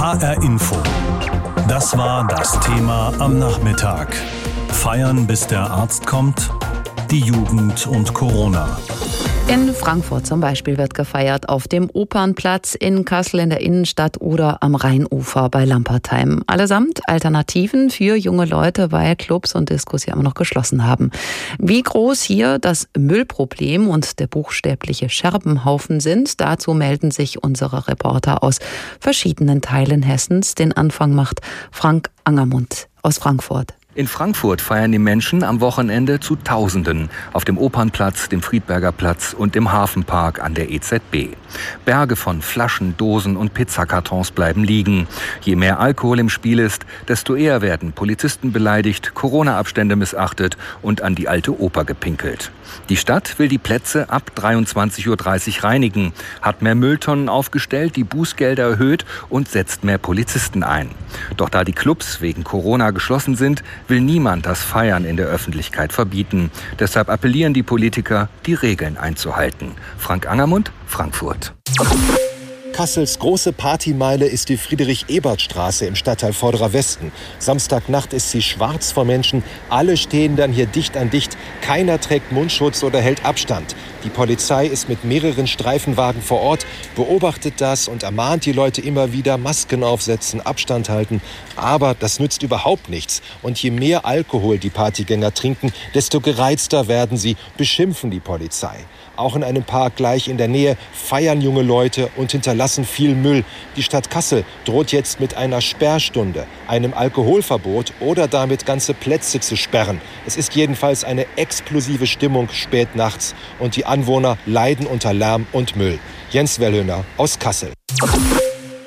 HR Info. Das war das Thema am Nachmittag. Feiern, bis der Arzt kommt. Die Jugend und Corona. In Frankfurt zum Beispiel wird gefeiert auf dem Opernplatz, in Kassel in der Innenstadt oder am Rheinufer bei Lampertheim. Allesamt Alternativen für junge Leute, weil Clubs und Diskos ja immer noch geschlossen haben. Wie groß hier das Müllproblem und der buchstäbliche Scherbenhaufen sind, dazu melden sich unsere Reporter aus verschiedenen Teilen Hessens. Den Anfang macht Frank Angermund aus Frankfurt. In Frankfurt feiern die Menschen am Wochenende zu Tausenden auf dem Opernplatz, dem Friedberger Platz und im Hafenpark an der EZB. Berge von Flaschen, Dosen und Pizzakartons bleiben liegen. Je mehr Alkohol im Spiel ist, desto eher werden Polizisten beleidigt, Corona-Abstände missachtet und an die alte Oper gepinkelt. Die Stadt will die Plätze ab 23.30 Uhr reinigen, hat mehr Mülltonnen aufgestellt, die Bußgelder erhöht und setzt mehr Polizisten ein. Doch da die Clubs wegen Corona geschlossen sind, will niemand das Feiern in der Öffentlichkeit verbieten. Deshalb appellieren die Politiker, die Regeln einzuhalten. Frank Angermund, Frankfurt. Kassels große Partymeile ist die Friedrich-Ebert-Straße im Stadtteil Vorderer Westen. Samstagnacht ist sie schwarz vor Menschen. Alle stehen dann hier dicht an dicht. Keiner trägt Mundschutz oder hält Abstand. Die Polizei ist mit mehreren Streifenwagen vor Ort, beobachtet das und ermahnt die Leute immer wieder, Masken aufsetzen, Abstand halten. Aber das nützt überhaupt nichts. Und je mehr Alkohol die Partygänger trinken, desto gereizter werden sie, beschimpfen die Polizei. Auch in einem Park gleich in der Nähe feiern junge Leute und hinterlassen viel Müll. Die Stadt Kassel droht jetzt mit einer Sperrstunde, einem Alkoholverbot oder damit ganze Plätze zu sperren. Es ist jedenfalls eine explosive Stimmung spät nachts und die Anwohner leiden unter Lärm und Müll. Jens Wellhöhner aus Kassel.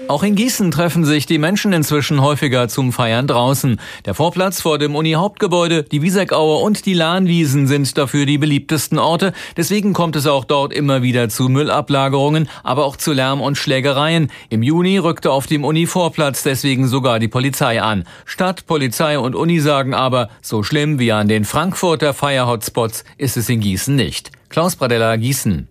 Auch in Gießen treffen sich die Menschen inzwischen häufiger zum Feiern draußen. Der Vorplatz vor dem Uni-Hauptgebäude, die Wieseckauer und die Lahnwiesen sind dafür die beliebtesten Orte. Deswegen kommt es auch dort immer wieder zu Müllablagerungen, aber auch zu Lärm und Schlägereien. Im Juni rückte auf dem Uni-Vorplatz deswegen sogar die Polizei an. Stadt, Polizei und Uni sagen aber, so schlimm wie an den Frankfurter Feier-Hotspots ist es in Gießen nicht. Klaus Bradella, Gießen.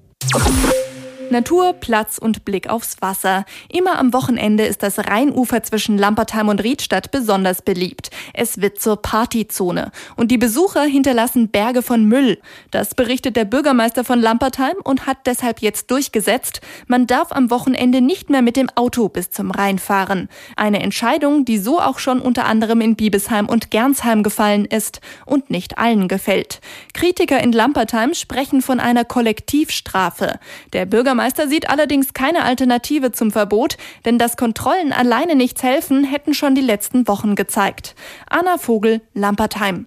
Natur, Platz und Blick aufs Wasser. Immer am Wochenende ist das Rheinufer zwischen Lampertheim und Riedstadt besonders beliebt. Es wird zur Partyzone. Und die Besucher hinterlassen Berge von Müll. Das berichtet der Bürgermeister von Lampertheim und hat deshalb jetzt durchgesetzt, man darf am Wochenende nicht mehr mit dem Auto bis zum Rhein fahren. Eine Entscheidung, die so auch schon unter anderem in Biebesheim und Gernsheim gefallen ist und nicht allen gefällt. Kritiker in Lampertheim sprechen von einer Kollektivstrafe. Der Bürgermeister Bürgermeister sieht allerdings keine Alternative zum Verbot, denn dass Kontrollen alleine nichts helfen, hätten schon die letzten Wochen gezeigt. Anna Vogel, Lampertheim.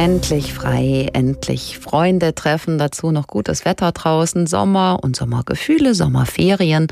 Endlich frei, endlich Freunde treffen, dazu noch gutes Wetter draußen, Sommer und Sommergefühle, Sommerferien.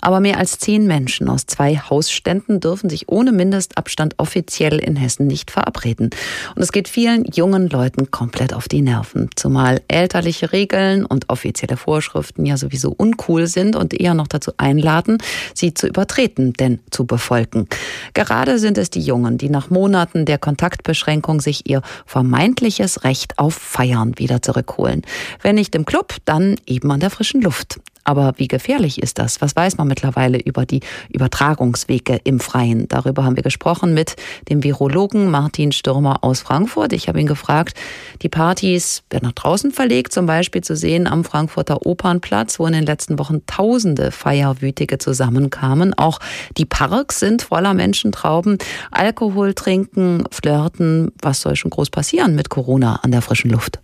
Aber mehr als zehn Menschen aus zwei Hausständen dürfen sich ohne Mindestabstand offiziell in Hessen nicht verabreden. Und es geht vielen jungen Leuten komplett auf die Nerven, zumal elterliche Regeln und offizielle Vorschriften ja sowieso uncool sind und eher noch dazu einladen, sie zu übertreten, denn zu befolgen. Gerade sind es die Jungen, die nach Monaten der Kontaktbeschränkung sich ihr vermeintliches vermeintliches Recht auf Feiern wieder zurückholen. Wenn nicht im Club, dann eben an der frischen Luft. Aber wie gefährlich ist das? Was weiß man mittlerweile über die Übertragungswege im Freien? Darüber haben wir gesprochen mit dem Virologen Martin Stürmer aus Frankfurt. Ich habe ihn gefragt, die Partys werden nach draußen verlegt, zum Beispiel zu sehen am Frankfurter Opernplatz, wo in den letzten Wochen tausende Feierwütige zusammenkamen. Auch die Parks sind voller Menschentrauben. Alkohol trinken, flirten. Was soll schon groß passieren mit Corona an der frischen Luft?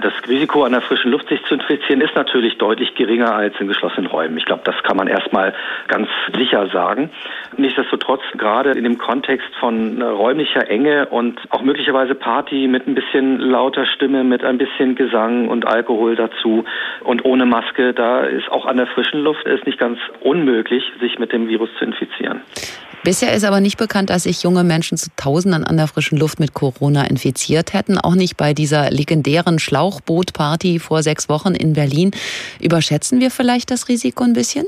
Das Risiko an der frischen Luft sich zu infizieren ist natürlich deutlich geringer als in geschlossenen Räumen. Ich glaube, das kann man erstmal ganz sicher sagen. Nichtsdestotrotz, gerade in dem Kontext von räumlicher Enge und auch möglicherweise Party mit ein bisschen lauter Stimme, mit ein bisschen Gesang und Alkohol dazu und ohne Maske, da ist auch an der frischen Luft ist nicht ganz unmöglich, sich mit dem Virus zu infizieren. Bisher ist aber nicht bekannt, dass sich junge Menschen zu Tausenden an der frischen Luft mit Corona infiziert hätten. Auch nicht bei dieser legendären Schlauchbootparty vor sechs Wochen in Berlin. Überschätzen wir vielleicht das Risiko ein bisschen?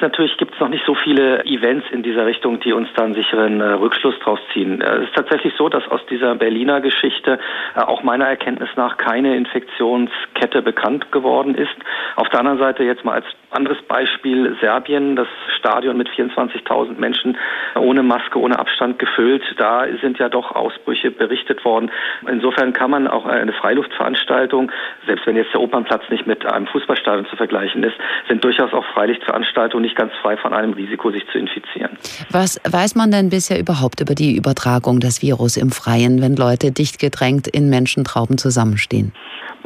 Natürlich gibt es noch nicht so viele Events in dieser Richtung, die uns da einen sicheren äh, Rückschluss draus ziehen. Äh, es ist tatsächlich so, dass aus dieser Berliner Geschichte äh, auch meiner Erkenntnis nach keine Infektionskette bekannt geworden ist. Auf der anderen Seite jetzt mal als Anderes Beispiel Serbien, das Stadion mit 24.000 Menschen ohne Maske, ohne Abstand gefüllt. Da sind ja doch Ausbrüche berichtet worden. Insofern kann man auch eine Freiluftveranstaltung, selbst wenn jetzt der Opernplatz nicht mit einem Fußballstadion zu vergleichen ist, sind durchaus auch Freilichtveranstaltungen nicht ganz frei von einem Risiko, sich zu infizieren. Was weiß man denn bisher überhaupt über die Übertragung des Virus im Freien, wenn Leute dicht gedrängt in Menschentrauben zusammenstehen?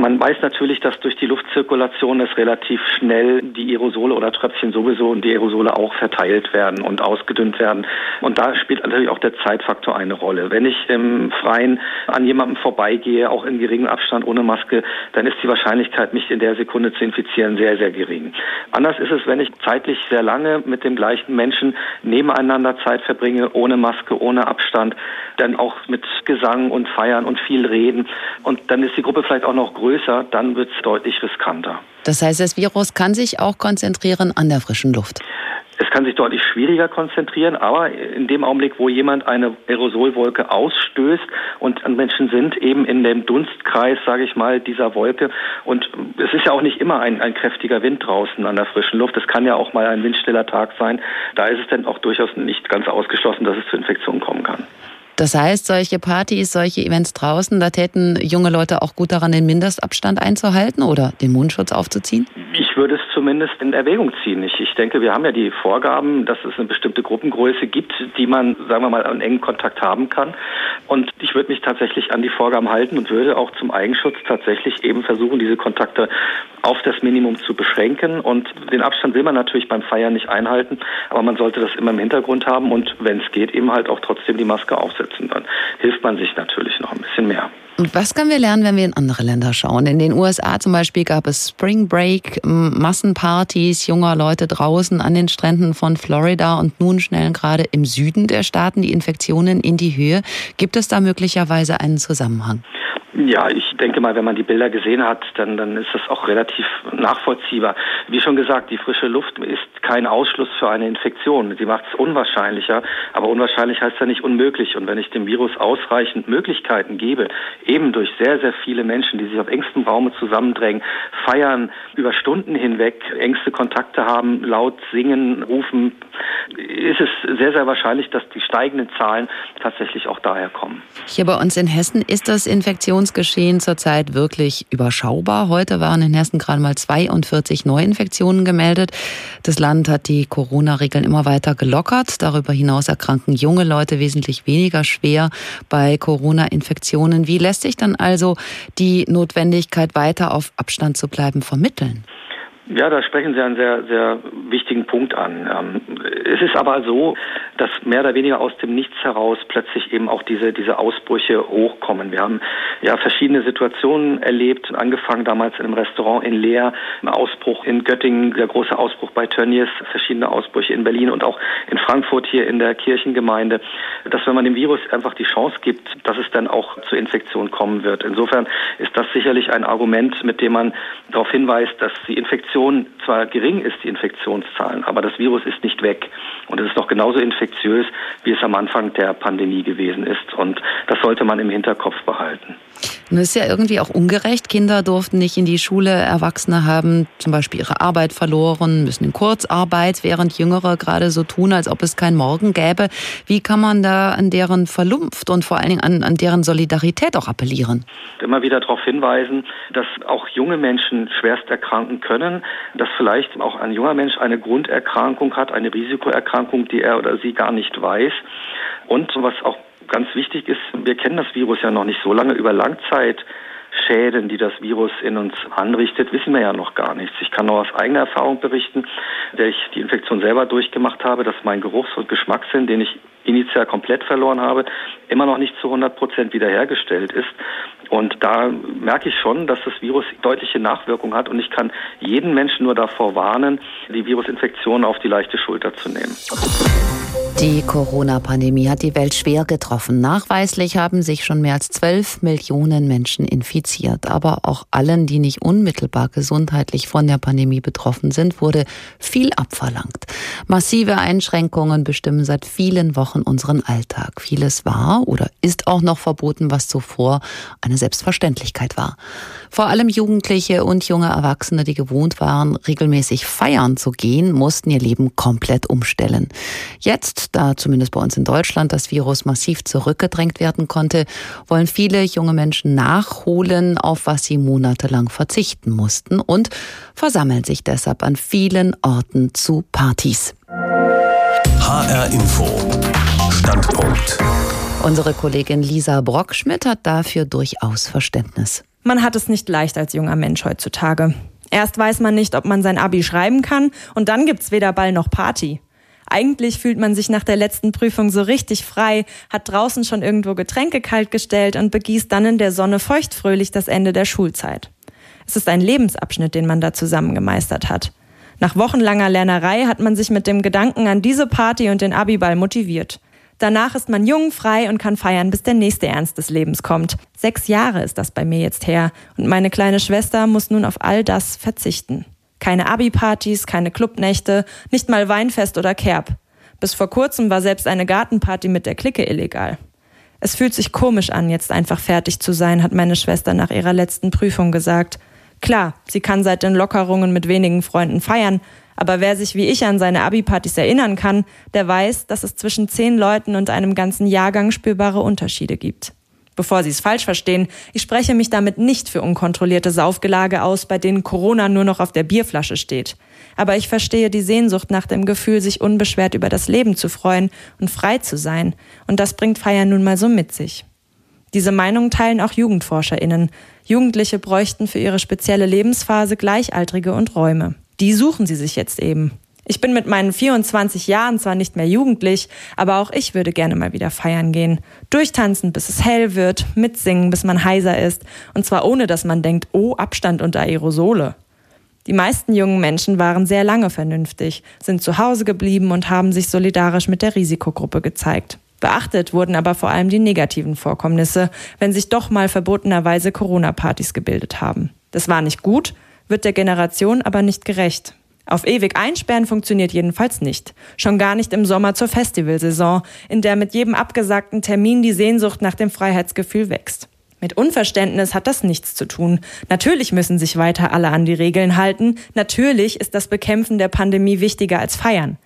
Man weiß natürlich, dass durch die Luftzirkulation es relativ schnell die Aerosole oder Tröpfchen sowieso und die Aerosole auch verteilt werden und ausgedünnt werden. Und da spielt natürlich auch der Zeitfaktor eine Rolle. Wenn ich im Freien an jemandem vorbeigehe, auch in geringem Abstand ohne Maske, dann ist die Wahrscheinlichkeit, mich in der Sekunde zu infizieren, sehr, sehr gering. Anders ist es, wenn ich zeitlich sehr lange mit dem gleichen Menschen nebeneinander Zeit verbringe, ohne Maske, ohne Abstand, dann auch mit Gesang und Feiern und viel Reden. Und dann ist die Gruppe vielleicht auch noch größer, dann wird es deutlich riskanter. Das heißt, das Virus kann sich auch konzentrieren an der frischen Luft. Es kann sich deutlich schwieriger konzentrieren, aber in dem Augenblick, wo jemand eine Aerosolwolke ausstößt und Menschen sind eben in dem Dunstkreis, sage ich mal, dieser Wolke und es ist ja auch nicht immer ein, ein kräftiger Wind draußen an der frischen Luft. Es kann ja auch mal ein windstiller Tag sein. Da ist es dann auch durchaus nicht ganz ausgeschlossen, dass es zu Infektionen kommen kann. Das heißt, solche Partys, solche Events draußen, da täten junge Leute auch gut daran, den Mindestabstand einzuhalten oder den Mundschutz aufzuziehen? Ich würde es zumindest in Erwägung ziehen. Ich, ich denke, wir haben ja die Vorgaben, dass es eine bestimmte Gruppengröße gibt, die man, sagen wir mal, einen engen Kontakt haben kann. Und ich würde mich tatsächlich an die Vorgaben halten und würde auch zum Eigenschutz tatsächlich eben versuchen, diese Kontakte auf das Minimum zu beschränken. Und den Abstand will man natürlich beim Feiern nicht einhalten, aber man sollte das immer im Hintergrund haben und wenn es geht, eben halt auch trotzdem die Maske aufsetzen. Dann hilft man sich natürlich noch ein bisschen mehr. Und was können wir lernen, wenn wir in andere Länder schauen? In den USA zum Beispiel gab es Spring Break, Massenpartys junger Leute draußen an den Stränden von Florida und nun schnellen gerade im Süden der Staaten die Infektionen in die Höhe. Gibt es da möglicherweise einen Zusammenhang? Ja, ich denke mal, wenn man die Bilder gesehen hat, dann, dann ist das auch relativ nachvollziehbar. Wie schon gesagt, die frische Luft ist kein Ausschluss für eine Infektion. Sie macht es unwahrscheinlicher, aber unwahrscheinlich heißt ja nicht unmöglich. Und wenn ich dem Virus ausreichend Möglichkeiten gebe, eben durch sehr, sehr viele Menschen, die sich auf engstem Raume zusammendrängen, feiern, über Stunden hinweg engste Kontakte haben, laut singen, rufen, ist es sehr, sehr wahrscheinlich, dass die steigenden Zahlen tatsächlich auch daher kommen. Hier bei uns in Hessen ist das Infektionsgeschehen zurzeit wirklich überschaubar. Heute waren in Hessen gerade mal 42 Neuinfektionen gemeldet. Das Land hat die Corona-Regeln immer weiter gelockert. Darüber hinaus erkranken junge Leute wesentlich weniger schwer bei Corona-Infektionen. Wie lässt sich dann also die Notwendigkeit, weiter auf Abstand zu bleiben, vermitteln? Ja, da sprechen Sie einen sehr, sehr wichtigen Punkt an. Ähm, es ist aber so, dass mehr oder weniger aus dem Nichts heraus plötzlich eben auch diese, diese Ausbrüche hochkommen. Wir haben ja verschiedene Situationen erlebt, angefangen damals in einem Restaurant in Leer, ein Ausbruch in Göttingen, der große Ausbruch bei Tönnies, verschiedene Ausbrüche in Berlin und auch in Frankfurt hier in der Kirchengemeinde, dass wenn man dem Virus einfach die Chance gibt, dass es dann auch zur Infektion kommen wird. Insofern ist das sicherlich ein Argument, mit dem man darauf hinweist, dass die Infektion Infektion zwar gering ist, die Infektionszahlen, aber das Virus ist nicht weg. Und es ist noch genauso infektiös, wie es am Anfang der Pandemie gewesen ist. Und das sollte man im Hinterkopf behalten. Das ist ja irgendwie auch ungerecht. Kinder durften nicht in die Schule, Erwachsene haben zum Beispiel ihre Arbeit verloren, müssen in Kurzarbeit, während Jüngere gerade so tun, als ob es kein Morgen gäbe. Wie kann man da an deren Vernunft und vor allen Dingen an, an deren Solidarität auch appellieren? Immer wieder darauf hinweisen, dass auch junge Menschen schwerst erkranken können, dass vielleicht auch ein junger Mensch eine Grunderkrankung hat, eine Risikoerkrankung, die er oder sie gar nicht weiß. Und was auch ganz wichtig ist, wir kennen das Virus ja noch nicht so lange. Über Langzeitschäden, die das Virus in uns anrichtet, wissen wir ja noch gar nichts. Ich kann nur aus eigener Erfahrung berichten, der ich die Infektion selber durchgemacht habe, dass mein Geruchs- und Geschmackssinn, den ich initial komplett verloren habe, immer noch nicht zu 100 Prozent wiederhergestellt ist. Und da merke ich schon, dass das Virus deutliche Nachwirkungen hat und ich kann jeden Menschen nur davor warnen, die Virusinfektion auf die leichte Schulter zu nehmen. Die Corona-Pandemie hat die Welt schwer getroffen. Nachweislich haben sich schon mehr als 12 Millionen Menschen infiziert. Aber auch allen, die nicht unmittelbar gesundheitlich von der Pandemie betroffen sind, wurde viel abverlangt. Massive Einschränkungen bestimmen seit vielen Wochen unseren Alltag. Vieles war oder ist auch noch verboten, was zuvor eine Selbstverständlichkeit war. Vor allem Jugendliche und junge Erwachsene, die gewohnt waren, regelmäßig feiern zu gehen, mussten ihr Leben komplett umstellen. Jetzt da zumindest bei uns in Deutschland das Virus massiv zurückgedrängt werden konnte, wollen viele junge Menschen nachholen, auf was sie monatelang verzichten mussten und versammeln sich deshalb an vielen Orten zu Partys. HR Info. Standpunkt. Unsere Kollegin Lisa Brockschmidt hat dafür durchaus Verständnis. Man hat es nicht leicht als junger Mensch heutzutage. Erst weiß man nicht, ob man sein Abi schreiben kann und dann gibt's weder Ball noch Party. Eigentlich fühlt man sich nach der letzten Prüfung so richtig frei, hat draußen schon irgendwo Getränke kalt gestellt und begießt dann in der Sonne feuchtfröhlich das Ende der Schulzeit. Es ist ein Lebensabschnitt, den man da zusammen gemeistert hat. Nach wochenlanger Lernerei hat man sich mit dem Gedanken an diese Party und den Abiball motiviert. Danach ist man jung, frei und kann feiern, bis der nächste Ernst des Lebens kommt. Sechs Jahre ist das bei mir jetzt her und meine kleine Schwester muss nun auf all das verzichten. Keine Abi-Partys, keine Clubnächte, nicht mal Weinfest oder Kerb. Bis vor kurzem war selbst eine Gartenparty mit der Clique illegal. Es fühlt sich komisch an, jetzt einfach fertig zu sein, hat meine Schwester nach ihrer letzten Prüfung gesagt. Klar, sie kann seit den Lockerungen mit wenigen Freunden feiern, aber wer sich wie ich an seine Abi-Partys erinnern kann, der weiß, dass es zwischen zehn Leuten und einem ganzen Jahrgang spürbare Unterschiede gibt. Bevor Sie es falsch verstehen, ich spreche mich damit nicht für unkontrollierte Saufgelage aus, bei denen Corona nur noch auf der Bierflasche steht. Aber ich verstehe die Sehnsucht nach dem Gefühl, sich unbeschwert über das Leben zu freuen und frei zu sein. Und das bringt Feiern nun mal so mit sich. Diese Meinung teilen auch JugendforscherInnen. Jugendliche bräuchten für ihre spezielle Lebensphase Gleichaltrige und Räume. Die suchen sie sich jetzt eben. Ich bin mit meinen 24 Jahren zwar nicht mehr jugendlich, aber auch ich würde gerne mal wieder feiern gehen. Durchtanzen, bis es hell wird, mitsingen, bis man heiser ist. Und zwar ohne, dass man denkt, oh, Abstand unter Aerosole. Die meisten jungen Menschen waren sehr lange vernünftig, sind zu Hause geblieben und haben sich solidarisch mit der Risikogruppe gezeigt. Beachtet wurden aber vor allem die negativen Vorkommnisse, wenn sich doch mal verbotenerweise Corona-Partys gebildet haben. Das war nicht gut, wird der Generation aber nicht gerecht. Auf ewig einsperren funktioniert jedenfalls nicht. Schon gar nicht im Sommer zur Festivalsaison, in der mit jedem abgesagten Termin die Sehnsucht nach dem Freiheitsgefühl wächst. Mit Unverständnis hat das nichts zu tun. Natürlich müssen sich weiter alle an die Regeln halten. Natürlich ist das Bekämpfen der Pandemie wichtiger als Feiern.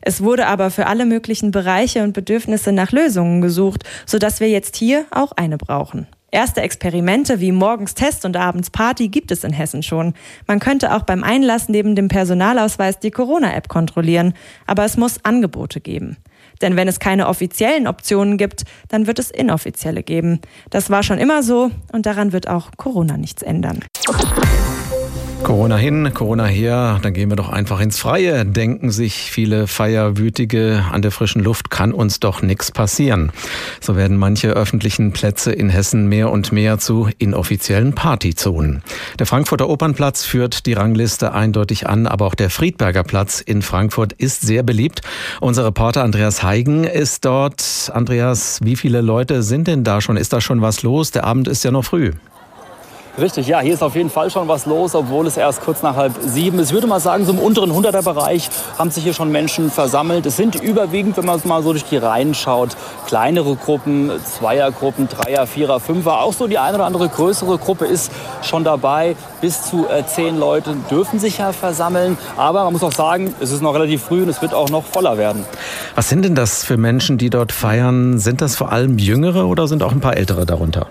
Es wurde aber für alle möglichen Bereiche und Bedürfnisse nach Lösungen gesucht, sodass wir jetzt hier auch eine brauchen. Erste Experimente wie morgens Test und abends Party gibt es in Hessen schon. Man könnte auch beim Einlass neben dem Personalausweis die Corona-App kontrollieren, aber es muss Angebote geben. Denn wenn es keine offiziellen Optionen gibt, dann wird es inoffizielle geben. Das war schon immer so und daran wird auch Corona nichts ändern. Corona hin, Corona her, dann gehen wir doch einfach ins Freie. Denken sich viele Feierwütige, an der frischen Luft kann uns doch nichts passieren. So werden manche öffentlichen Plätze in Hessen mehr und mehr zu inoffiziellen Partyzonen. Der Frankfurter Opernplatz führt die Rangliste eindeutig an, aber auch der Friedberger Platz in Frankfurt ist sehr beliebt. Unser Reporter Andreas Heigen ist dort. Andreas, wie viele Leute sind denn da schon? Ist da schon was los? Der Abend ist ja noch früh. Richtig, ja, hier ist auf jeden Fall schon was los, obwohl es erst kurz nach halb sieben ist. Ich würde mal sagen, so im unteren 100er-Bereich haben sich hier schon Menschen versammelt. Es sind überwiegend, wenn man mal so durch die Reihen schaut, kleinere Gruppen, Zweiergruppen, Dreier, Vierer, Fünfer. Auch so die eine oder andere größere Gruppe ist schon dabei. Bis zu äh, zehn Leute dürfen sich ja versammeln. Aber man muss auch sagen, es ist noch relativ früh und es wird auch noch voller werden. Was sind denn das für Menschen, die dort feiern? Sind das vor allem Jüngere oder sind auch ein paar Ältere darunter?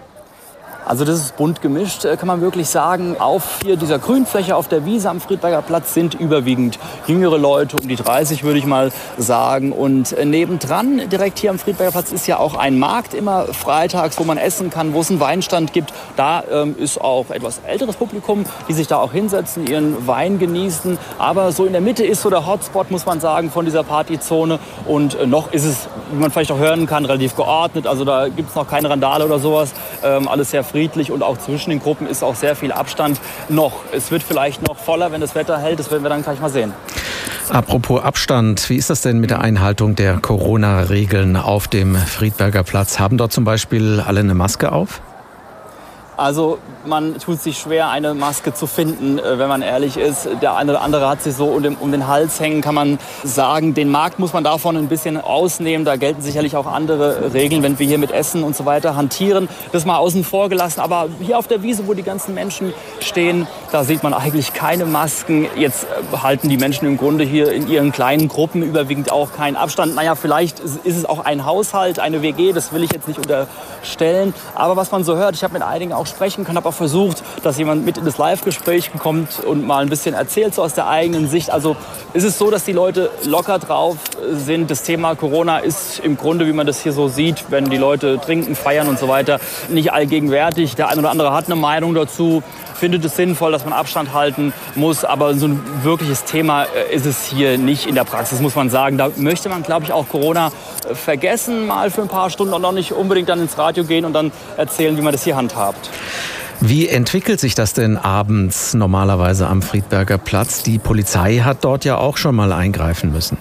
Also das ist bunt gemischt, äh, kann man wirklich sagen. Auf hier dieser Grünfläche auf der Wiese am Friedberger Platz sind überwiegend jüngere Leute, um die 30 würde ich mal sagen. Und äh, nebendran, direkt hier am Friedberger Platz, ist ja auch ein Markt immer freitags, wo man essen kann, wo es einen Weinstand gibt. Da ähm, ist auch etwas älteres Publikum, die sich da auch hinsetzen, ihren Wein genießen. Aber so in der Mitte ist so der Hotspot, muss man sagen, von dieser Partyzone. Und äh, noch ist es, wie man vielleicht auch hören kann, relativ geordnet. Also da gibt es noch keine Randale oder sowas. Ähm, alles sehr friedlich friedlich und auch zwischen den Gruppen ist auch sehr viel Abstand noch. Es wird vielleicht noch voller, wenn das Wetter hält. Das werden wir dann gleich mal sehen. Apropos Abstand, wie ist das denn mit der Einhaltung der Corona-Regeln auf dem Friedberger Platz? Haben dort zum Beispiel alle eine Maske auf? Also man tut sich schwer, eine Maske zu finden, äh, wenn man ehrlich ist. Der eine oder andere hat sie so um den, Hals hängen, kann man sagen. Den Markt muss man davon ein bisschen ausnehmen. Da gelten sicherlich auch andere Regeln, wenn wir hier mit Essen und so weiter hantieren. Das mal außen vor gelassen. Aber hier auf der Wiese, wo die ganzen Menschen stehen, da sieht man eigentlich keine Masken. Jetzt äh, halten die Menschen im Grunde hier in ihren kleinen Gruppen überwiegend auch keinen Abstand. Naja, vielleicht ist es auch ein Haushalt, eine WG, das will ich jetzt nicht unterstellen. Aber was man so hört, ich habe mit einigen auch sprechen können, habe auch versucht, dass jemand mit in das Live-Gespräch kommt und mal ein bisschen erzählt, so aus der eigenen Sicht. Also ist es so, dass die Leute locker drauf sind. Das Thema Corona ist im Grunde, wie man das hier so sieht, wenn die Leute trinken, feiern und so weiter, nicht allgegenwärtig. Der eine oder andere hat eine Meinung dazu findet es sinnvoll, dass man Abstand halten muss. Aber so ein wirkliches Thema äh, ist es hier nicht in der Praxis, muss man sagen. Da möchte man, glaube ich, auch Corona äh, vergessen, mal für ein paar Stunden und noch nicht unbedingt dann ins Radio gehen und dann erzählen, wie man das hier handhabt. Wie entwickelt sich das denn abends normalerweise am Friedberger Platz? Die Polizei hat dort ja auch schon mal eingreifen müssen.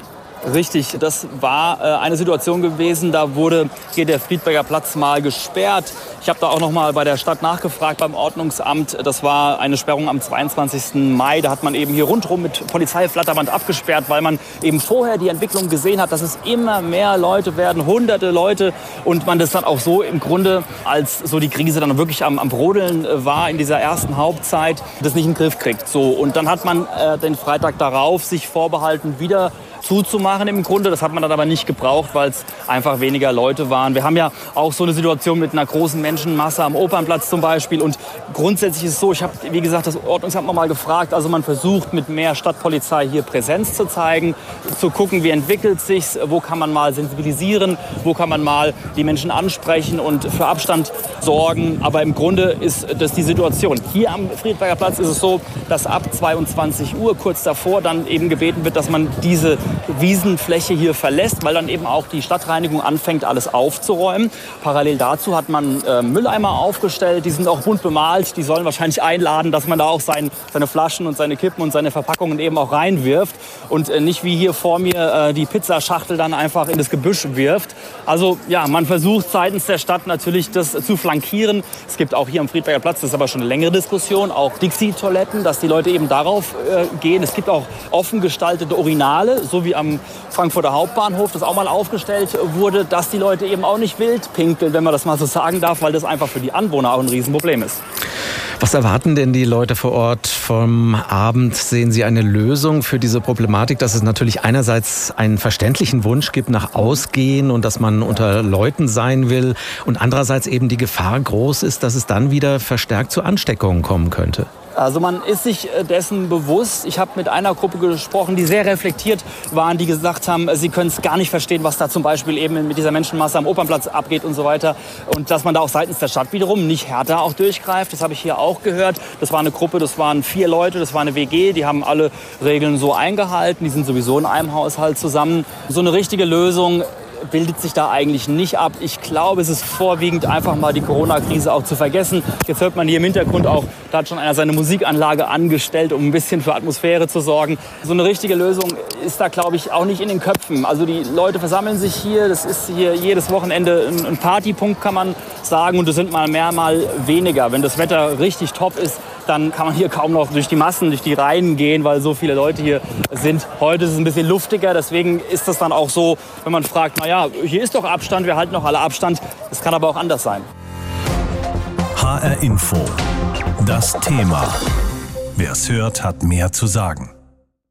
Richtig, das war äh, eine Situation gewesen, da wurde hier der Friedberger Platz mal gesperrt. Ich habe da auch noch mal bei der Stadt nachgefragt beim Ordnungsamt. Das war eine Sperrung am 22. Mai. Da hat man eben hier rundherum mit Polizeiflatterband abgesperrt, weil man eben vorher die Entwicklung gesehen hat, dass es immer mehr Leute werden, hunderte Leute und man das dann auch so im Grunde, als so die Krise dann wirklich am, am Brodeln äh, war in dieser ersten Hauptzeit, das nicht in den Griff kriegt. So und dann hat man äh, den Freitag darauf sich vorbehalten, wieder zuzumachen im Grunde. Das hat man dann aber nicht gebraucht, weil es einfach weniger Leute waren. Wir haben ja auch so eine Situation mit einer großen Menschenmasse am Opernplatz zum Beispiel. Und grundsätzlich ist es so, ich habe, wie gesagt, das Ordnungsamt noch mal gefragt. Also man versucht mit mehr Stadtpolizei hier Präsenz zu zeigen, zu gucken, wie entwickelt sich's, wo kann man mal sensibilisieren, wo kann man mal die Menschen ansprechen und für Abstand sorgen. Aber im Grunde ist das die Situation. Hier am Friedberger Platz ist es so, dass ab 22 Uhr kurz davor dann eben gebeten wird, dass man diese Wiesenfläche hier verlässt, weil dann eben auch die Stadtreinigung anfängt, alles aufzuräumen. Parallel dazu hat man äh, Mülleimer aufgestellt, die sind auch bunt bemalt, die sollen wahrscheinlich einladen, dass man da auch sein, seine Flaschen und seine Kippen und seine Verpackungen eben auch reinwirft und äh, nicht wie hier vor mir äh, die Pizzaschachtel dann einfach in das Gebüsch wirft. Also ja, man versucht seitens der Stadt natürlich das zu flankieren. Es gibt auch hier am Friedberger Platz, das ist aber schon eine längere Diskussion, auch Dixie-Toiletten, dass die Leute eben darauf äh, gehen. Es gibt auch offen gestaltete Urinale, so wie am Frankfurter Hauptbahnhof, das auch mal aufgestellt wurde, dass die Leute eben auch nicht wild pinkeln, wenn man das mal so sagen darf, weil das einfach für die Anwohner auch ein Riesenproblem ist. Was erwarten denn die Leute vor Ort vom Abend? Sehen Sie eine Lösung für diese Problematik, dass es natürlich einerseits einen verständlichen Wunsch gibt nach Ausgehen und dass man unter Leuten sein will und andererseits eben die Gefahr groß ist, dass es dann wieder verstärkt zu Ansteckungen kommen könnte? Also man ist sich äh, dessen bewusst. Ich habe mit einer Gruppe gesprochen, die sehr reflektiert waren, die gesagt haben, sie können es gar nicht verstehen, was da zum Beispiel eben mit dieser Menschenmasse am Opernplatz abgeht und so weiter. Und dass man da auch seitens der Stadt wiederum nicht härter auch durchgreift. Das habe ich hier auch gehört. Das war eine Gruppe, das waren vier Leute, das war eine WG, die haben alle Regeln so eingehalten. Die sind sowieso in einem Haushalt zusammen. So eine richtige Lösung bildet sich da eigentlich nicht ab. Ich glaube, es ist vorwiegend einfach mal die Corona-Krise auch zu vergessen. Jetzt hört man hier im Hintergrund auch, da hat schon einer seine Musikanlage angestellt, um ein bisschen für Atmosphäre zu sorgen. So eine richtige Lösung ist da, glaube ich, auch nicht in den Köpfen. Also die Leute versammeln sich hier. Das ist hier jedes Wochenende ein Partypunkt, kann man sagen. Und es sind mal mehr, mal weniger. Wenn das Wetter richtig top ist, dann kann man hier kaum noch durch die Massen, durch die Reihen gehen, weil so viele Leute hier sind. Heute ist es ein bisschen luftiger, deswegen ist das dann auch so, wenn man fragt, naja, hier ist doch Abstand, wir halten doch alle Abstand. Das kann aber auch anders sein. HR Info. Das Thema. Wer es hört, hat mehr zu sagen.